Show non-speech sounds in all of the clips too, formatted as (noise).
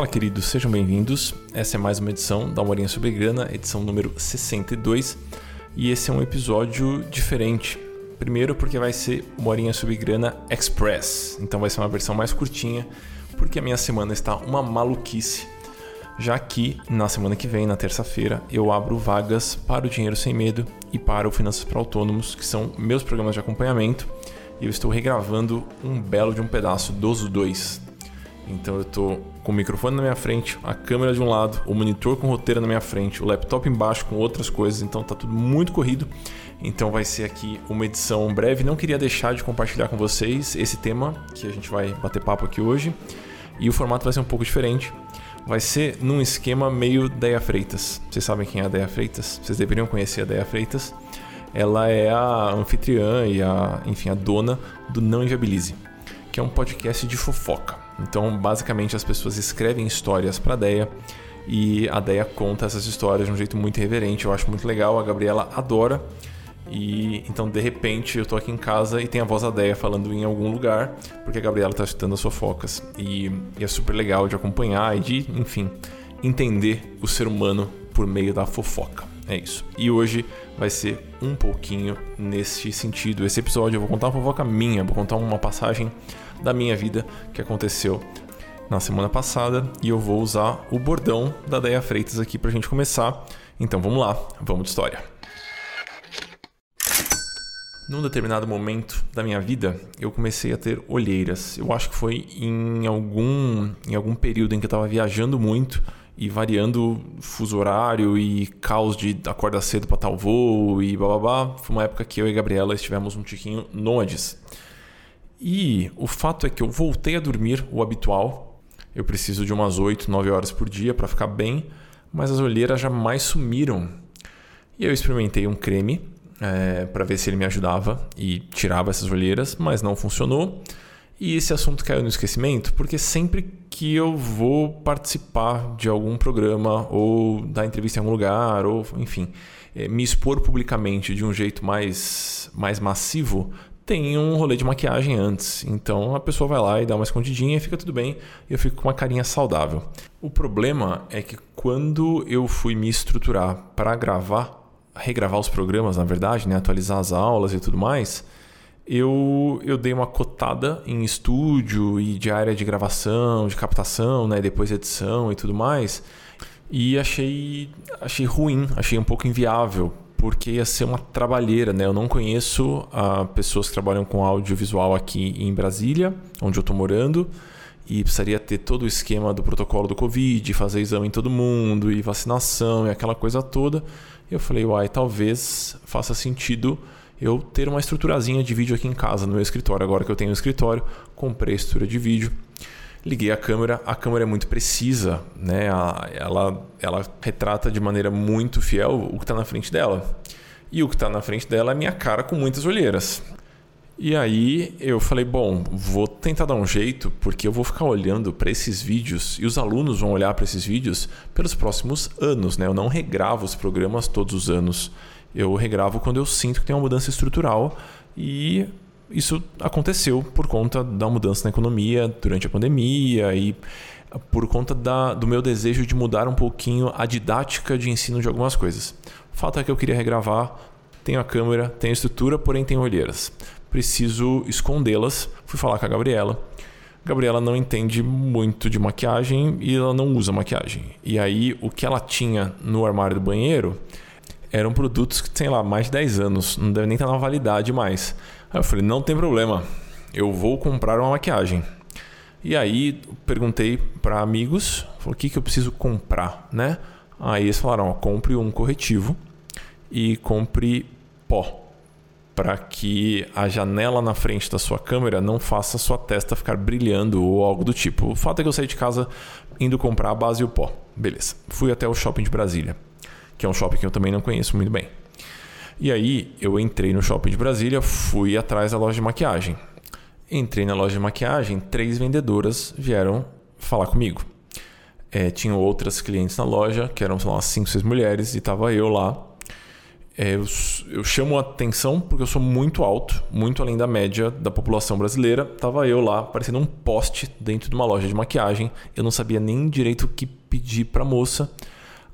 Fala, queridos, sejam bem-vindos. Essa é mais uma edição da Morinha sobre Grana, edição número 62, e esse é um episódio diferente. Primeiro, porque vai ser Morinha sobre Grana Express, então vai ser uma versão mais curtinha, porque a minha semana está uma maluquice. Já que na semana que vem, na terça-feira, eu abro vagas para o Dinheiro Sem Medo e para o Finanças para Autônomos, que são meus programas de acompanhamento, e eu estou regravando um belo de um pedaço dos dois. Então eu estou com o microfone na minha frente, a câmera de um lado, o monitor com roteiro na minha frente, o laptop embaixo com outras coisas, então tá tudo muito corrido. Então vai ser aqui uma edição breve. Não queria deixar de compartilhar com vocês esse tema que a gente vai bater papo aqui hoje. E o formato vai ser um pouco diferente. Vai ser num esquema meio Deia Freitas. Vocês sabem quem é a Deia Freitas? Vocês deveriam conhecer a Deia Freitas. Ela é a anfitriã e a, enfim, a dona do Não Inviabilize, que é um podcast de fofoca. Então, basicamente, as pessoas escrevem histórias para a Deia e a Deia conta essas histórias de um jeito muito irreverente. Eu acho muito legal, a Gabriela adora. E então, de repente, eu tô aqui em casa e tem a voz da Deia falando em algum lugar, porque a Gabriela tá escutando as fofocas. E, e é super legal de acompanhar e de, enfim, entender o ser humano por meio da fofoca. É isso. E hoje vai ser um pouquinho nesse sentido. Esse episódio eu vou contar uma fofoca minha, vou contar uma passagem da minha vida que aconteceu na semana passada e eu vou usar o bordão da Deia Freitas aqui pra gente começar. Então vamos lá, vamos de história. Num determinado momento da minha vida, eu comecei a ter olheiras. Eu acho que foi em algum, em algum período em que eu estava viajando muito e variando fuso horário e caos de acordar cedo para tal voo e bababá. Foi uma época que eu e a Gabriela estivemos um tiquinho nômades. E o fato é que eu voltei a dormir o habitual. Eu preciso de umas 8, 9 horas por dia para ficar bem, mas as olheiras jamais sumiram. E eu experimentei um creme é, para ver se ele me ajudava e tirava essas olheiras, mas não funcionou. E esse assunto caiu no esquecimento porque sempre que eu vou participar de algum programa ou dar entrevista em algum lugar, ou enfim, é, me expor publicamente de um jeito mais, mais massivo, tem um rolê de maquiagem antes. Então a pessoa vai lá e dá uma escondidinha e fica tudo bem. Eu fico com uma carinha saudável. O problema é que quando eu fui me estruturar para gravar regravar os programas, na verdade, né? atualizar as aulas e tudo mais, eu, eu dei uma cotada em estúdio e de área de gravação, de captação, né? depois edição e tudo mais, e achei, achei ruim, achei um pouco inviável, porque ia ser uma trabalheira, né? Eu não conheço uh, pessoas que trabalham com audiovisual aqui em Brasília, onde eu estou morando, e precisaria ter todo o esquema do protocolo do Covid, fazer exame em todo mundo, e vacinação e aquela coisa toda. Eu falei, uai, talvez faça sentido eu ter uma estruturazinha de vídeo aqui em casa, no meu escritório. Agora que eu tenho um escritório, comprei a estrutura de vídeo, liguei a câmera. A câmera é muito precisa, né? Ela, ela retrata de maneira muito fiel o que está na frente dela. E o que está na frente dela é minha cara com muitas olheiras. E aí eu falei, bom, vou tentar dar um jeito, porque eu vou ficar olhando para esses vídeos e os alunos vão olhar para esses vídeos pelos próximos anos, né? Eu não regravo os programas todos os anos. Eu regravo quando eu sinto que tem uma mudança estrutural e isso aconteceu por conta da mudança na economia durante a pandemia e por conta da, do meu desejo de mudar um pouquinho a didática de ensino de algumas coisas. O fato é que eu queria regravar, tenho a câmera, tenho a estrutura, porém tenho olheiras preciso escondê-las. Fui falar com a Gabriela. Gabriela não entende muito de maquiagem e ela não usa maquiagem. E aí o que ela tinha no armário do banheiro eram produtos que tem lá mais de 10 anos, não deve nem estar na validade mais. Aí eu falei: "Não tem problema. Eu vou comprar uma maquiagem". E aí perguntei para amigos, falou: "O que que eu preciso comprar, né?" Aí eles falaram: ó, "Compre um corretivo e compre pó" para que a janela na frente da sua câmera não faça sua testa ficar brilhando ou algo do tipo. O fato é que eu saí de casa indo comprar a base e o pó. Beleza. Fui até o shopping de Brasília, que é um shopping que eu também não conheço muito bem. E aí eu entrei no shopping de Brasília, fui atrás da loja de maquiagem. Entrei na loja de maquiagem, três vendedoras vieram falar comigo. É, tinham outras clientes na loja, que eram, lá, cinco, seis mulheres, e estava eu lá é, eu, eu, chamo a atenção porque eu sou muito alto, muito além da média da população brasileira. Tava eu lá, parecendo um poste dentro de uma loja de maquiagem. Eu não sabia nem direito o que pedir para moça.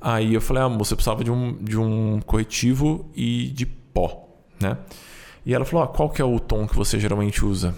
Aí eu falei, ah, eu precisava de um, de um corretivo e de pó, né? E ela falou, ah, qual que é o tom que você geralmente usa?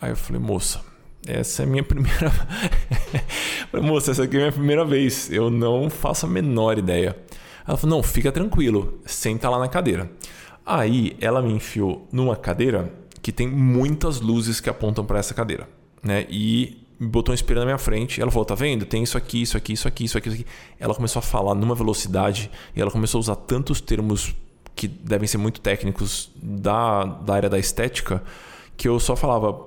Aí eu falei, moça, essa é a minha (laughs) primeira... (laughs) moça, essa aqui é a minha primeira vez. Eu não faço a menor ideia. Ela falou: não, fica tranquilo, senta lá na cadeira. Aí ela me enfiou numa cadeira que tem muitas luzes que apontam para essa cadeira, né? E botou um espelho na minha frente. Ela falou: tá vendo? Tem isso aqui, isso aqui, isso aqui, isso aqui, isso aqui. Ela começou a falar numa velocidade e ela começou a usar tantos termos que devem ser muito técnicos da, da área da estética que eu só falava: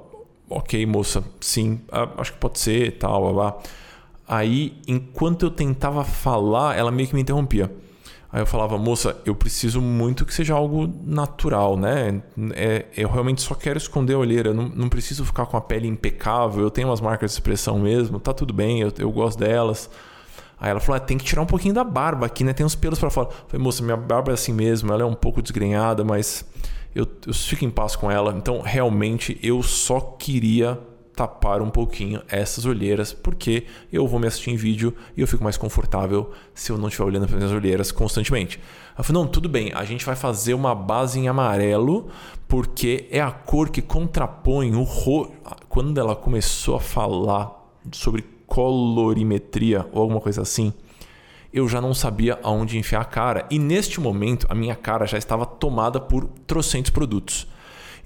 ok, moça, sim, acho que pode ser, tal, blá, blá. Aí, enquanto eu tentava falar, ela meio que me interrompia. Aí eu falava, moça, eu preciso muito que seja algo natural, né? É, eu realmente só quero esconder a olheira, não, não preciso ficar com a pele impecável, eu tenho umas marcas de expressão mesmo, tá tudo bem, eu, eu gosto delas. Aí ela falou, ah, tem que tirar um pouquinho da barba aqui, né? Tem uns pelos para fora. Eu falei, moça, minha barba é assim mesmo, ela é um pouco desgrenhada, mas eu, eu fico em paz com ela. Então, realmente, eu só queria tapar um pouquinho essas olheiras, porque eu vou me assistir em vídeo e eu fico mais confortável se eu não estiver olhando para minhas olheiras constantemente. Falou: não, tudo bem, a gente vai fazer uma base em amarelo, porque é a cor que contrapõe o rosto. Quando ela começou a falar sobre colorimetria ou alguma coisa assim, eu já não sabia aonde enfiar a cara. E neste momento, a minha cara já estava tomada por trocentos produtos.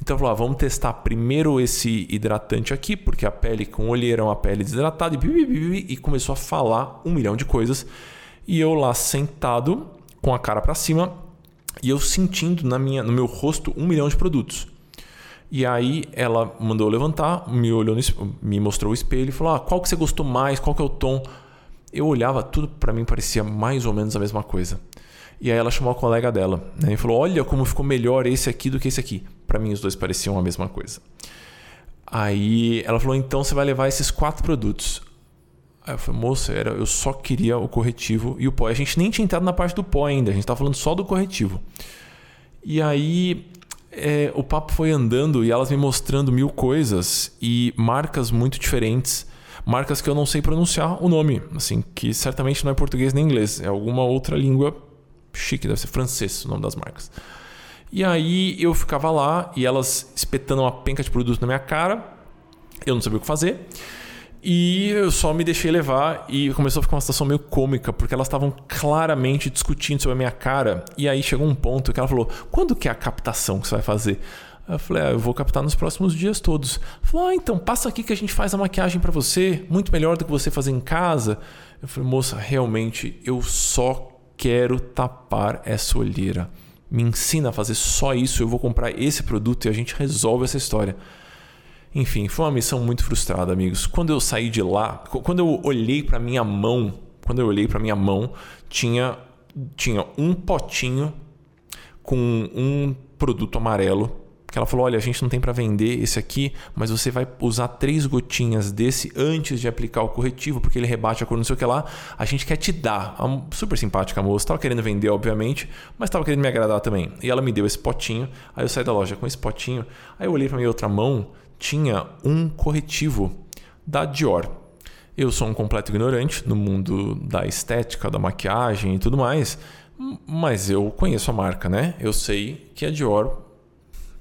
Então falou: ah, vamos testar primeiro esse hidratante aqui, porque a pele com olheira é uma pele desidratada, e, e começou a falar um milhão de coisas. E eu lá sentado, com a cara para cima, e eu sentindo na minha, no meu rosto um milhão de produtos. E aí ela mandou levantar, me olhou, no, me mostrou o espelho e falou: ah, qual que você gostou mais? Qual que é o tom? Eu olhava, tudo para mim parecia mais ou menos a mesma coisa. E aí ela chamou a colega dela né, e falou: Olha como ficou melhor esse aqui do que esse aqui. Para mim, os dois pareciam a mesma coisa. Aí ela falou: Então você vai levar esses quatro produtos. Aí eu falei: Moça, era, eu só queria o corretivo e o pó. A gente nem tinha entrado na parte do pó ainda, a gente estava falando só do corretivo. E aí é, o papo foi andando e elas me mostrando mil coisas e marcas muito diferentes marcas que eu não sei pronunciar o nome, assim, que certamente não é português nem inglês, é alguma outra língua chique, deve ser francês o nome das marcas. E aí eu ficava lá e elas espetando uma penca de produto na minha cara, eu não sabia o que fazer. E eu só me deixei levar e começou a ficar uma situação meio cômica, porque elas estavam claramente discutindo sobre a minha cara. E aí chegou um ponto que ela falou: Quando que é a captação que você vai fazer? Eu falei: ah, Eu vou captar nos próximos dias todos. Falou: Ah, então passa aqui que a gente faz a maquiagem para você, muito melhor do que você fazer em casa. Eu falei: Moça, realmente eu só quero tapar essa olheira. Me ensina a fazer só isso, eu vou comprar esse produto e a gente resolve essa história. Enfim, foi uma missão muito frustrada, amigos. Quando eu saí de lá, quando eu olhei para minha mão, quando eu olhei para minha mão, tinha tinha um potinho com um produto amarelo que ela falou: olha, a gente não tem para vender esse aqui, mas você vai usar três gotinhas desse antes de aplicar o corretivo, porque ele rebate a cor, não sei o que lá. A gente quer te dar. Super simpática a moça, estava querendo vender, obviamente, mas estava querendo me agradar também. E ela me deu esse potinho. Aí eu saí da loja com esse potinho. Aí eu olhei para minha outra mão, tinha um corretivo da Dior. Eu sou um completo ignorante no mundo da estética, da maquiagem e tudo mais, mas eu conheço a marca, né? Eu sei que a Dior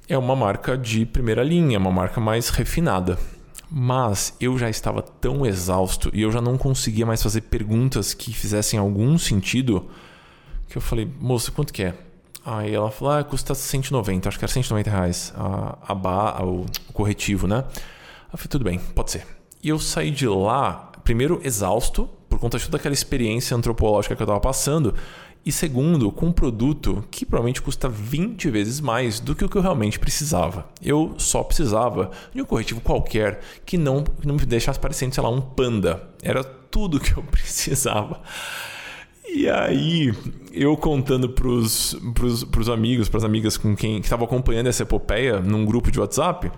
é uma marca de primeira linha, uma marca mais refinada. Mas eu já estava tão exausto e eu já não conseguia mais fazer perguntas que fizessem algum sentido que eu falei, moça, quanto que é? Aí ela falou, ah, custa 190, acho que era 190 reais a, a, ba, o, o corretivo, né? Eu falei, tudo bem, pode ser. E eu saí de lá, primeiro exausto, por conta de toda aquela experiência antropológica que eu estava passando, e segundo, com um produto que provavelmente custa 20 vezes mais do que o que eu realmente precisava. Eu só precisava de um corretivo qualquer que não, que não me deixasse parecendo, sei lá, um panda. Era tudo que eu (laughs) precisava. E aí, eu contando pros, pros, pros amigos, pras amigas com quem estavam acompanhando essa epopeia num grupo de WhatsApp,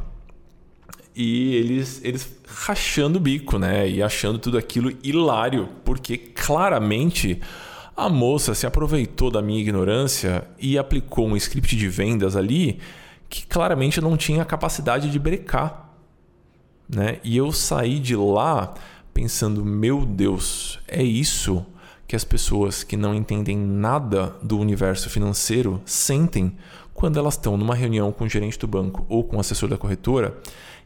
e eles, eles rachando o bico, né? E achando tudo aquilo hilário, porque claramente A moça se aproveitou da minha ignorância e aplicou um script de vendas ali que claramente não tinha capacidade de brecar. Né? E eu saí de lá pensando: meu Deus, é isso que as pessoas que não entendem nada do universo financeiro sentem quando elas estão numa reunião com o gerente do banco ou com o assessor da corretora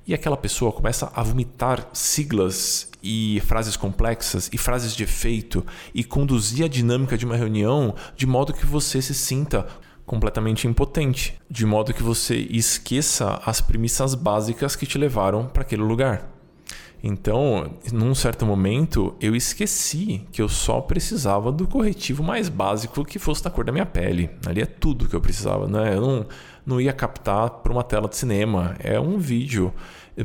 e aquela pessoa começa a vomitar siglas e frases complexas e frases de efeito e conduzir a dinâmica de uma reunião de modo que você se sinta completamente impotente, de modo que você esqueça as premissas básicas que te levaram para aquele lugar. Então, num certo momento, eu esqueci que eu só precisava do corretivo mais básico que fosse da cor da minha pele. Ali é tudo que eu precisava, né? Eu não, não ia captar para uma tela de cinema. É um vídeo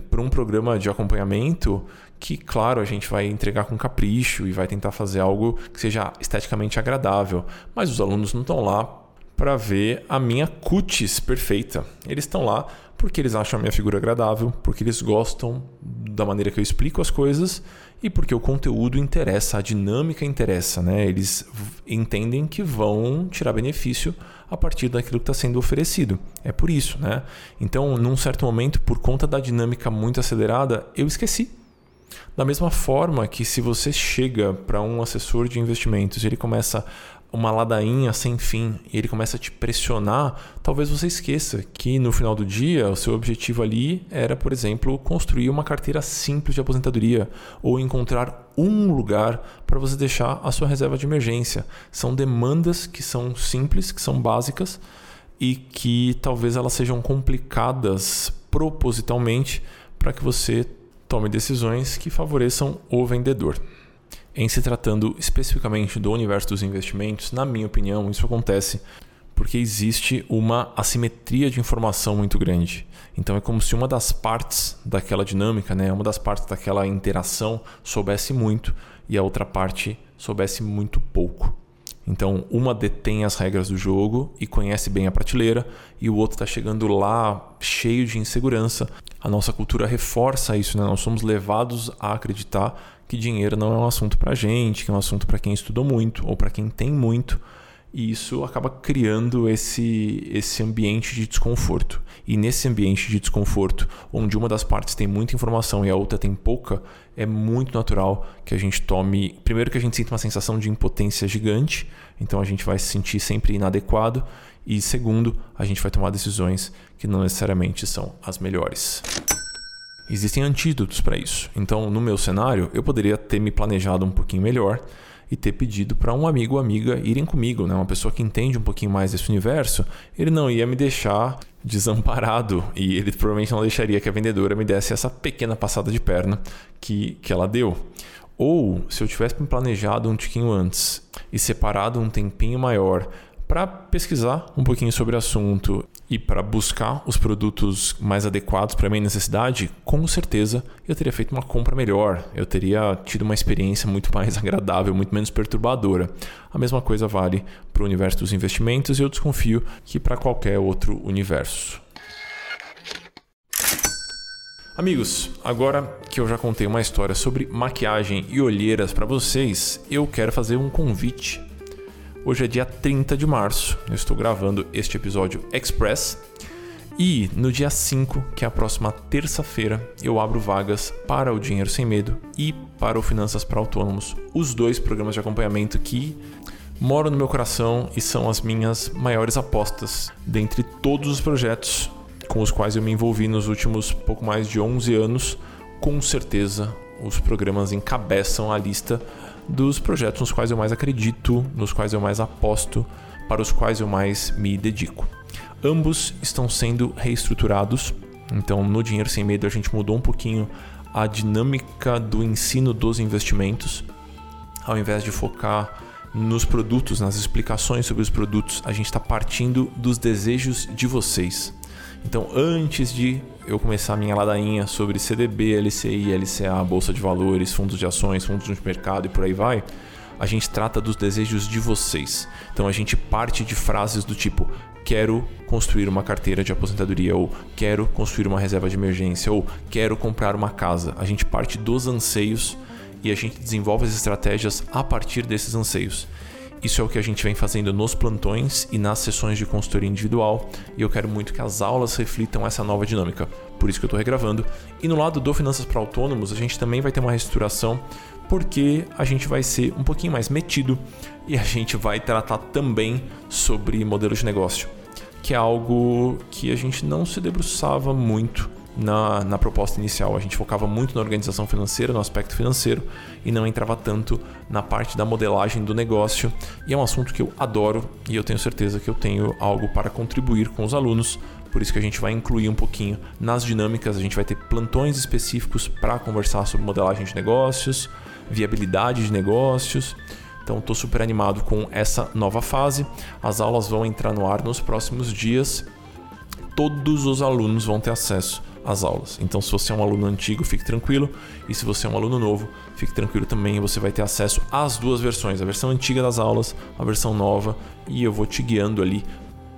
para um programa de acompanhamento que, claro, a gente vai entregar com capricho e vai tentar fazer algo que seja esteticamente agradável. Mas os alunos não estão lá para ver a minha cutis perfeita. Eles estão lá porque eles acham a minha figura agradável, porque eles gostam da maneira que eu explico as coisas e porque o conteúdo interessa, a dinâmica interessa, né? Eles entendem que vão tirar benefício a partir daquilo que está sendo oferecido. É por isso, né? Então, num certo momento, por conta da dinâmica muito acelerada, eu esqueci. Da mesma forma que se você chega para um assessor de investimentos e ele começa uma ladainha sem fim e ele começa a te pressionar, talvez você esqueça que no final do dia o seu objetivo ali era, por exemplo, construir uma carteira simples de aposentadoria ou encontrar um lugar para você deixar a sua reserva de emergência. São demandas que são simples, que são básicas e que talvez elas sejam complicadas propositalmente para que você tome decisões que favoreçam o vendedor. Em se tratando especificamente do universo dos investimentos, na minha opinião, isso acontece porque existe uma assimetria de informação muito grande. Então é como se uma das partes daquela dinâmica, né, uma das partes daquela interação soubesse muito e a outra parte soubesse muito pouco. Então, uma detém as regras do jogo e conhece bem a prateleira, e o outro está chegando lá cheio de insegurança. A nossa cultura reforça isso, né? nós somos levados a acreditar que dinheiro não é um assunto para gente, que é um assunto para quem estudou muito ou para quem tem muito. E isso acaba criando esse, esse ambiente de desconforto. E nesse ambiente de desconforto, onde uma das partes tem muita informação e a outra tem pouca, é muito natural que a gente tome. Primeiro, que a gente sinta uma sensação de impotência gigante, então a gente vai se sentir sempre inadequado. E segundo, a gente vai tomar decisões que não necessariamente são as melhores. Existem antídotos para isso. Então, no meu cenário, eu poderia ter me planejado um pouquinho melhor e ter pedido para um amigo ou amiga irem comigo, né? uma pessoa que entende um pouquinho mais desse universo, ele não ia me deixar desamparado e ele provavelmente não deixaria que a vendedora me desse essa pequena passada de perna que, que ela deu. Ou se eu tivesse planejado um tiquinho antes e separado um tempinho maior para pesquisar um pouquinho sobre o assunto e para buscar os produtos mais adequados para minha necessidade, com certeza eu teria feito uma compra melhor, eu teria tido uma experiência muito mais (laughs) agradável, muito menos perturbadora. A mesma coisa vale para o universo dos investimentos e eu desconfio que para qualquer outro universo. Amigos, agora que eu já contei uma história sobre maquiagem e olheiras para vocês, eu quero fazer um convite Hoje é dia 30 de março, eu estou gravando este episódio Express. E no dia 5, que é a próxima terça-feira, eu abro vagas para o Dinheiro Sem Medo e para o Finanças para Autônomos, os dois programas de acompanhamento que moram no meu coração e são as minhas maiores apostas dentre todos os projetos com os quais eu me envolvi nos últimos pouco mais de 11 anos. Com certeza, os programas encabeçam a lista dos projetos nos quais eu mais acredito, nos quais eu mais aposto, para os quais eu mais me dedico. Ambos estão sendo reestruturados, então no Dinheiro Sem Medo a gente mudou um pouquinho a dinâmica do ensino dos investimentos. Ao invés de focar nos produtos, nas explicações sobre os produtos, a gente está partindo dos desejos de vocês. Então, antes de eu começar a minha ladainha sobre CDB, LCI, LCA, bolsa de valores, fundos de ações, fundos de mercado e por aí vai, a gente trata dos desejos de vocês. Então, a gente parte de frases do tipo: quero construir uma carteira de aposentadoria, ou quero construir uma reserva de emergência, ou quero comprar uma casa. A gente parte dos anseios e a gente desenvolve as estratégias a partir desses anseios. Isso é o que a gente vem fazendo nos plantões e nas sessões de consultoria individual, e eu quero muito que as aulas reflitam essa nova dinâmica. Por isso que eu estou regravando. E no lado do Finanças para Autônomos, a gente também vai ter uma reestruturação, porque a gente vai ser um pouquinho mais metido e a gente vai tratar também sobre modelo de negócio, que é algo que a gente não se debruçava muito na, na proposta inicial. A gente focava muito na organização financeira, no aspecto financeiro, e não entrava tanto na parte da modelagem do negócio. E é um assunto que eu adoro e eu tenho certeza que eu tenho algo para contribuir com os alunos. Por isso que a gente vai incluir um pouquinho nas dinâmicas, a gente vai ter plantões específicos para conversar sobre modelagem de negócios, viabilidade de negócios. Então estou super animado com essa nova fase. As aulas vão entrar no ar nos próximos dias. Todos os alunos vão ter acesso as aulas. Então, se você é um aluno antigo, fique tranquilo. E se você é um aluno novo, fique tranquilo também. Você vai ter acesso às duas versões: a versão antiga das aulas, a versão nova. E eu vou te guiando ali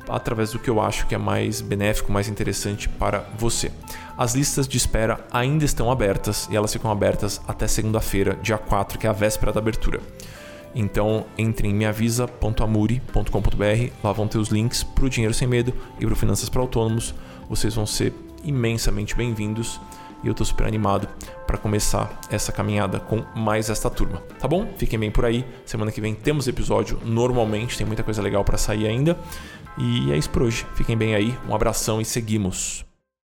através do que eu acho que é mais benéfico, mais interessante para você. As listas de espera ainda estão abertas e elas ficam abertas até segunda-feira, dia 4, que é a véspera da abertura. Então entre em meavisa.amuri.com.br, lá vão ter os links para o Dinheiro Sem Medo e para o Finanças para Autônomos. Vocês vão ser imensamente bem-vindos e eu estou super animado para começar essa caminhada com mais esta turma, tá bom? Fiquem bem por aí. Semana que vem temos episódio normalmente, tem muita coisa legal para sair ainda. E é isso por hoje. Fiquem bem aí, um abração e seguimos.